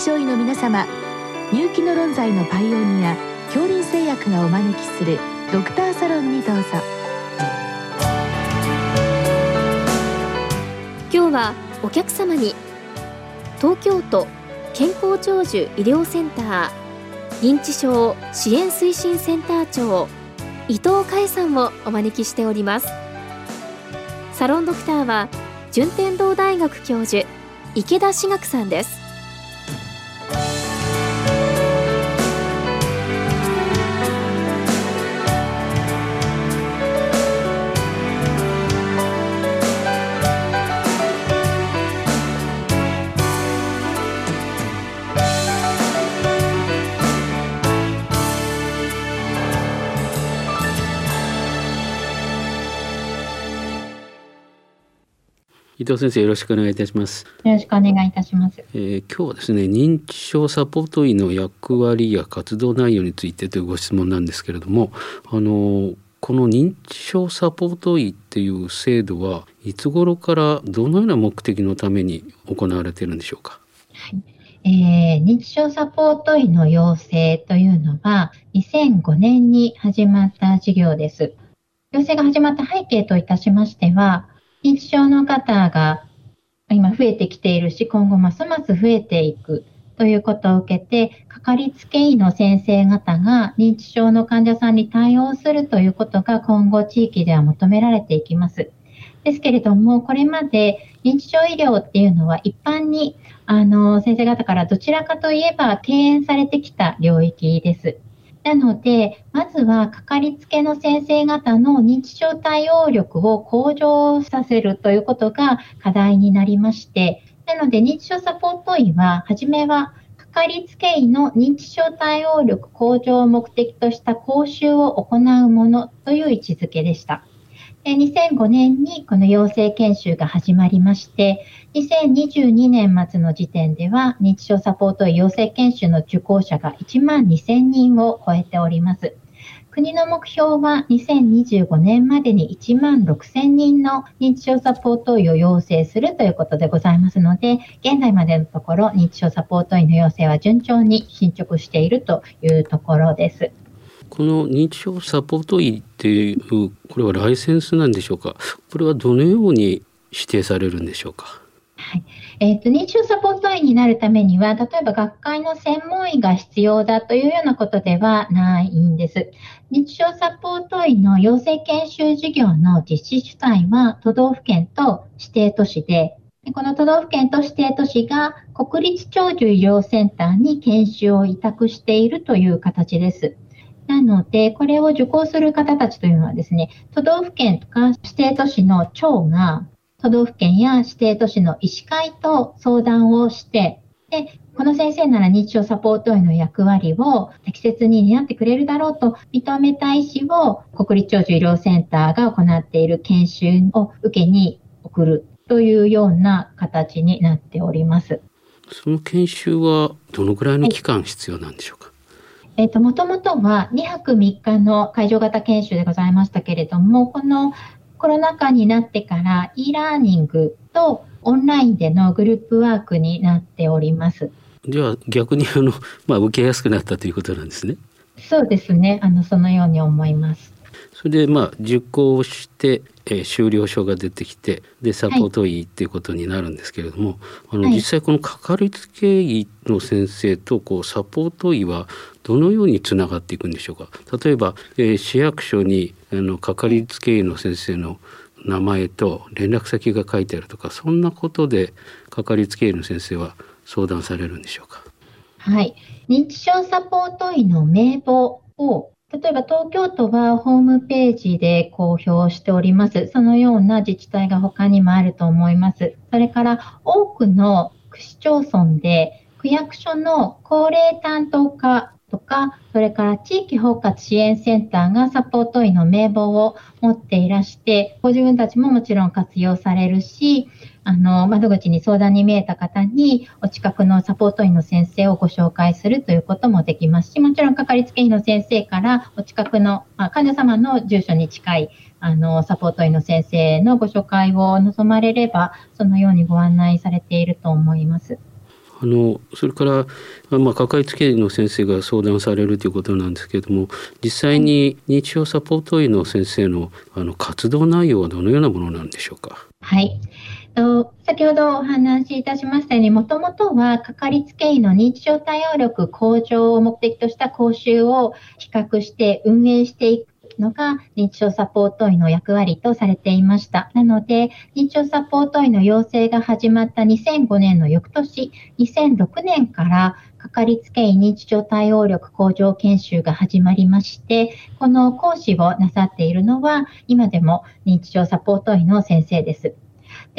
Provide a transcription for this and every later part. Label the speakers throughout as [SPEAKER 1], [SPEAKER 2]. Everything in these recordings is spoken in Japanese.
[SPEAKER 1] 気象医の皆様入気の論剤のパイオニア恐林製薬がお招きするドクターサロンにどうぞ。
[SPEAKER 2] 今日はお客様に東京都健康長寿医療センター認知症支援推進センター長伊藤海さんをお招きしております。サロンドクターは順天堂大学教授池田志学さんです。
[SPEAKER 3] 伊藤先生よろしくお願いいたします。
[SPEAKER 4] よろしくお願いいたします、
[SPEAKER 3] えー、今日はですね認知症サポート医の役割や活動内容についてというご質問なんですけれどもあのこの認知症サポート医っていう制度はいつ頃からどのような目的のために行われているんでしょうか、
[SPEAKER 4] はい。えー、認知症サポート医の養成というのは2005年に始まった事業です。養成が始まった背景といたしましては、認知症の方が今増えてきているし、今後ますます増えていくということを受けて、かかりつけ医の先生方が認知症の患者さんに対応するということが今後地域では求められていきます。ですけれども、これまで認知症医療っていうのは一般にあの先生方からどちらかといえば敬遠されてきた領域です。なので、まずはかかりつけの先生方の認知症対応力を向上させるということが課題になりまして、なので認知症サポート医は、はじめはかかりつけ医の認知症対応力向上を目的とした講習を行うものという位置づけでした。2005年にこの養成研修が始まりまして、2022年末の時点では認知症サポート医養成研修の受講者が1万2000人を超えております。国の目標は2025年までに1万6000人の認知症サポート医を養成するということでございますので、現在までのところ認知症サポート医の養成は順調に進捗しているというところです。
[SPEAKER 3] この認知症サポート医っていうこれはライセンスなんでしょうか？これはどのように指定されるんでしょうか？
[SPEAKER 4] はいえーと、認知症サポート医になるためには、例えば学会の専門医が必要だというようなことではないんです。認知症サポート医の養成研修事業の実施主体は都道府県と指定都市で、この都道府県と指定都市が国立長寿医療センターに研修を委託しているという形です。なので、これを受講する方たちというのはですね、都道府県とか指定都市の長が、都道府県や指定都市の医師会と相談をして、で、この先生なら認知症サポート医の役割を適切に担ってくれるだろうと認めた医師を国立長寿医療センターが行っている研修を受けに送るというような形になっております。
[SPEAKER 3] その研修はどのぐらいの期間必要なんでしょうか、
[SPEAKER 4] えっ、ー、と、もともとは2泊3日の会場型研修でございましたけれども、このコロナ禍になってから e ラーニングとオンラインでのグループワークになっております。
[SPEAKER 3] じゃあ逆にあの、まあ、受けやすくなったということなんですね。
[SPEAKER 4] そうですね。あの、そのように思います。
[SPEAKER 3] それでまあ受講して、えー、終了証が出てきてでサポート医っていうことになるんですけれども、はい、あの実際このかかりつけ医の先生とこうサポート医はどのようにつながっていくんでしょうか？例えば、えー、市役所にあのかかりつけ医の先生の名前と連絡先が書いてあるとかそんなことでかかりつけ医の先生は相談されるんでしょうか？
[SPEAKER 4] はい。認知症サポート医の名簿を例えば東京都はホームページで公表しております。そのような自治体が他にもあると思います。それから多くの区市町村で区役所の高齢担当課とか、それから地域包括支援センターがサポート医の名簿を持っていらして、ご自分たちももちろん活用されるし、あの、窓口に相談に見えた方に、お近くのサポート医の先生をご紹介するということもできますし、もちろんかかりつけ医の先生から、お近くの、あ患者様の住所に近い、あの、サポート医の先生のご紹介を望まれれば、そのようにご案内されていると思います。
[SPEAKER 3] あのそれからまあかかりつけ医の先生が相談されるということなんですけれども実際に認知症サポート医の先生のあの活動内容はどのようなものなんでしょうか？
[SPEAKER 4] はいと先ほどお話しいたしましたように、もともとはかかりつけ医の認知症対応力向上を目的とした講習を企画して運営していくのが認知症サポート医の役割とされていました。なので、認知症サポート医の養成が始まった2005年の翌年、2006年からかかりつけ医認知症対応力向上研修が始まりまして、この講師をなさっているのは、今でも認知症サポート医の先生です。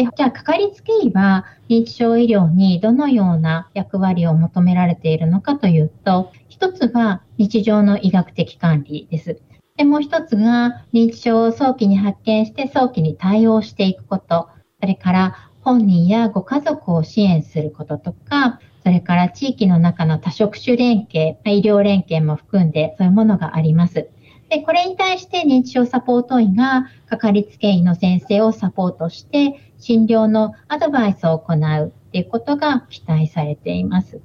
[SPEAKER 4] で、じゃあ、かかりつけ医は認知症医療にどのような役割を求められているのかというと、一つは日常の医学的管理です。で、もう一つが認知症を早期に発見して早期に対応していくこと、それから本人やご家族を支援することとか、それから地域の中の多職種連携、医療連携も含んでそういうものがあります。で、これに対して認知症サポート医がかかりつけ医の先生をサポートして診療のアドバイスを行うっていうことが期待されています。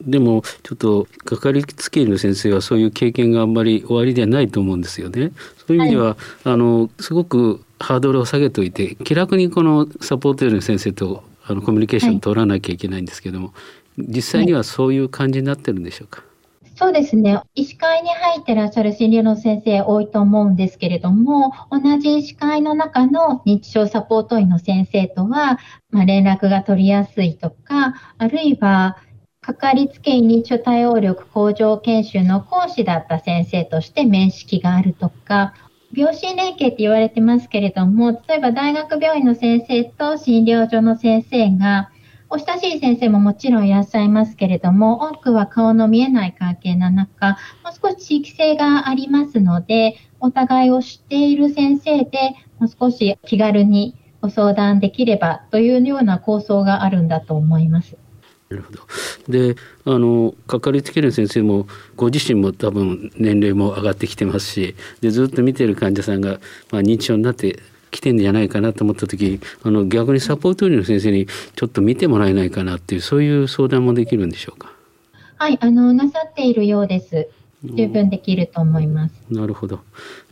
[SPEAKER 3] でもちょっとかかりつけ医の先生はそういう経験があんまり終わりではないと思うんですよね。そういう意味では、はい、あのすごくハードルを下げておいて気楽にこのサポート医の先生とあのコミュニケーションを取らなきゃいけないんですけども、はい、実際にはそういう感じになってるんでしょうか？
[SPEAKER 4] そうですね。医師会に入ってらっしゃる心理の先生多いと思うんですけれども、同じ医師会の中の認知症サポート員の先生とは、まあ、連絡が取りやすいとか、あるいは、かかりつけ医認知症対応力向上研修の講師だった先生として面識があるとか、病診連携って言われてますけれども、例えば大学病院の先生と診療所の先生がお親しい先生ももちろんいらっしゃいますけれども、多くは顔の見えない関係の中、もう少し地域性がありますので、お互いを知っている先生で、もう少し気軽にご相談できればというような構想があるんだと思います。
[SPEAKER 3] なるほど。で、あのかかりつける先生もご自身も多分年齢も上がってきてますし、でずっと見てる患者さんがまあ認知症になって来てんじゃないかなと思った時あの逆にサポート医の先生にちょっと見てもらえないかなっていうそういう相談もできるんでしょうか？
[SPEAKER 4] はいあのなさっているようです。十分できると思います。
[SPEAKER 3] なるほど。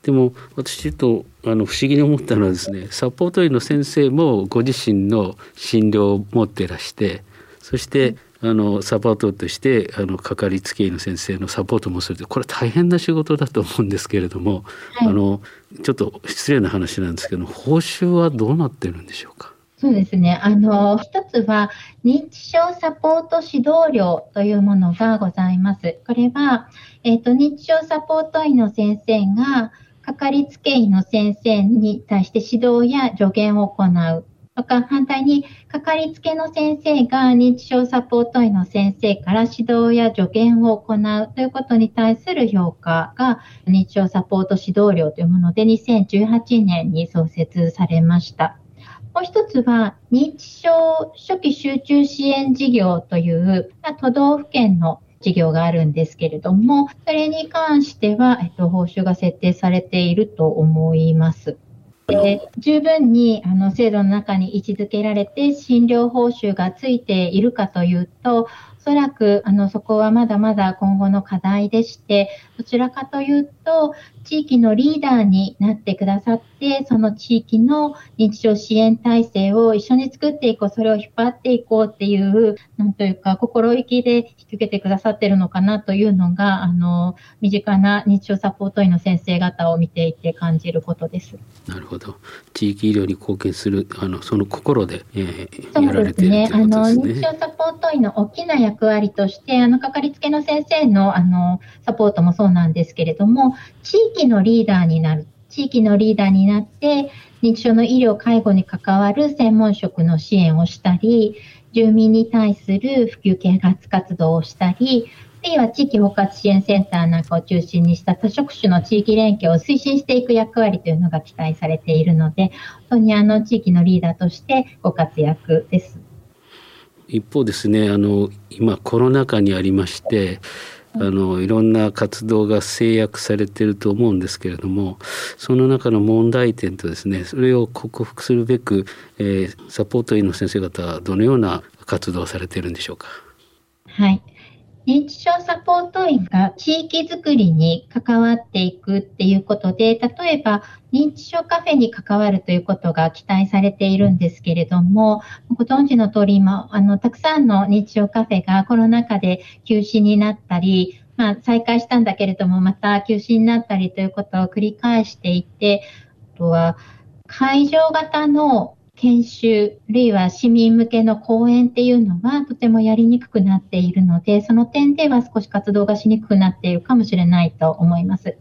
[SPEAKER 3] でも私ちょっとあの不思議に思ったのはですねサポート医の先生もご自身の診療を持ってらしてそしてあのサポートとしてあのかかりつけ医の先生のサポートもするこれ大変な仕事だと思うんですけれども、はい、あのちょっと失礼な話なんですけど報酬はどうなってるんでしょうか？
[SPEAKER 4] そうですね。あの、一つは、認知症サポート指導料というものがございます。これは、えっ、ー、と、認知症サポート医の先生が、かかりつけ医の先生に対して指導や助言を行う。とか、反対に、かかりつけの先生が認知症サポート医の先生から指導や助言を行うということに対する評価が、認知症サポート指導料というもので2018年に創設されました。もう一つは、認知症初期集中支援事業という、都道府県の事業があるんですけれども、それに関しては、えっと、報酬が設定されていると思います。で十分にあの制度の中に位置づけられて診療報酬がついているかというと、そらくあのそこはまだまだ今後の課題でして、どちらかというと、地域のリーダーになってくださって、その地域の認知症支援体制を一緒に作っていこう、それを引っ張っていこうっていう、なんというか、心意気で引き受けてくださってるのかなというのが、あの、身近な認知症サポート医の先生方を見ていて感じることです。
[SPEAKER 3] なるほど。地域医療に貢献する、あの、その心で、えー、やられているというですね。あの、認
[SPEAKER 4] 知症サポート医の大きな役割として、あの、かかりつけの先生の、あの、サポートもそうなんですけれども、地域のリーダーになる。地域のリーダーになって、認知症の医療、介護に関わる専門職の支援をしたり、住民に対する普及啓発活動をしたり、あるいは地域包括支援センターなんかを中心にした多職種の地域連携を推進していく役割というのが期待されているので、本当にあの地域のリーダーとしてご活躍です。
[SPEAKER 3] 一方ですねあの今コロナ禍にありましてあのいろんな活動が制約されていると思うんですけれどもその中の問題点とですねそれを克服するべく、えー、サポート員の先生方はどのような活動をされているんでしょうか？
[SPEAKER 4] はい。認知症サポート員が地域づくりに関わっていくっていうことで、例えば認知症カフェに関わるということが期待されているんですけれども、ご存知の通り今、あの、たくさんの認知症カフェがコロナ禍で休止になったり、まあ、再開したんだけれども、また休止になったりということを繰り返していて、あとは、会場型の研修、あるいは市民向けの講演っていうのはとてもやりにくくなっているので、その点では少し活動がしにくくなっているかもしれないと思います。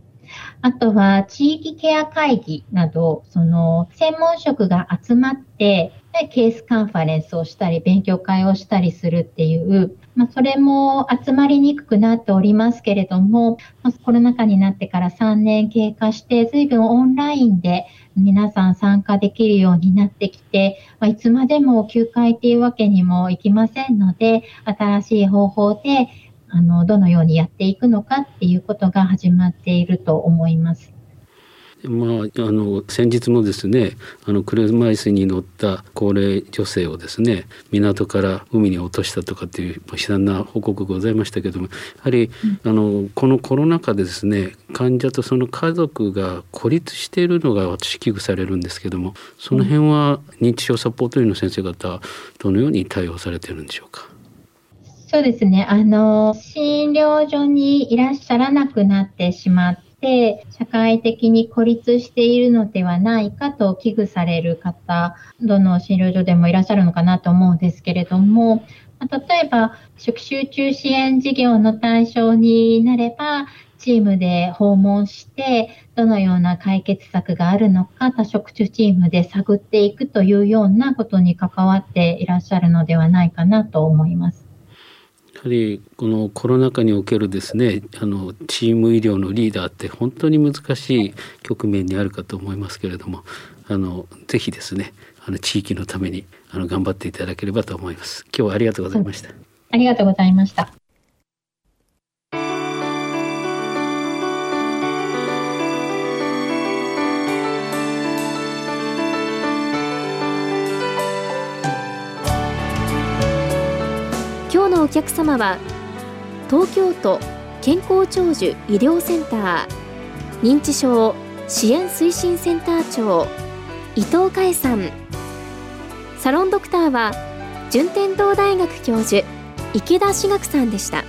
[SPEAKER 4] あとは地域ケア会議など、その専門職が集まってケースカンファレンスをしたり、勉強会をしたりするっていう、まあ、それも集まりにくくなっておりますけれども、まあ、コロナ禍になってから3年経過して、随分オンラインで皆さん参加できるようになってきて、まあ、いつまでも休会っていうわけにもいきませんので、新しい方法で、あの、どのようにやっていくのかっていうことが始まっていると思います。
[SPEAKER 3] まあ、あの先日もですねあの車椅子に乗った高齢女性をですね港から海に落としたとかっていう悲惨な報告がございましたけどもやはり、うん、あのこのコロナ禍でですね患者とその家族が孤立しているのが私危惧されるんですけどもその辺は認知症サポート員の先生方どのように対応されているんでしょうか？
[SPEAKER 4] そうですね。あの、診療所にいらっしゃらなくなってしまっして社会的に孤立しているのではないかと危惧される方、どの診療所でもいらっしゃるのかなと思うんですけれども、例えば、食集中支援事業の対象になれば、チームで訪問して、どのような解決策があるのか、多職種チームで探っていくというようなことに関わっていらっしゃるのではないかなと思います。
[SPEAKER 3] はりこのコロナ禍におけるですねあのチーム医療のリーダーって本当に難しい局面にあるかと思いますけれどもあのぜひですねあの地域のためにあの頑張っていただければと思います。今日はありがとうございました、
[SPEAKER 4] ありがとうございました。
[SPEAKER 2] お客様は東京都健康長寿医療センター認知症支援推進センター長伊藤海さん。サロンドクターは順天堂大学教授池田志学さんでした。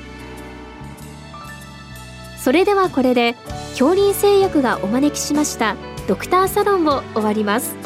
[SPEAKER 2] それではこれで恐林製薬がお招きしましたドクターサロンを終わります。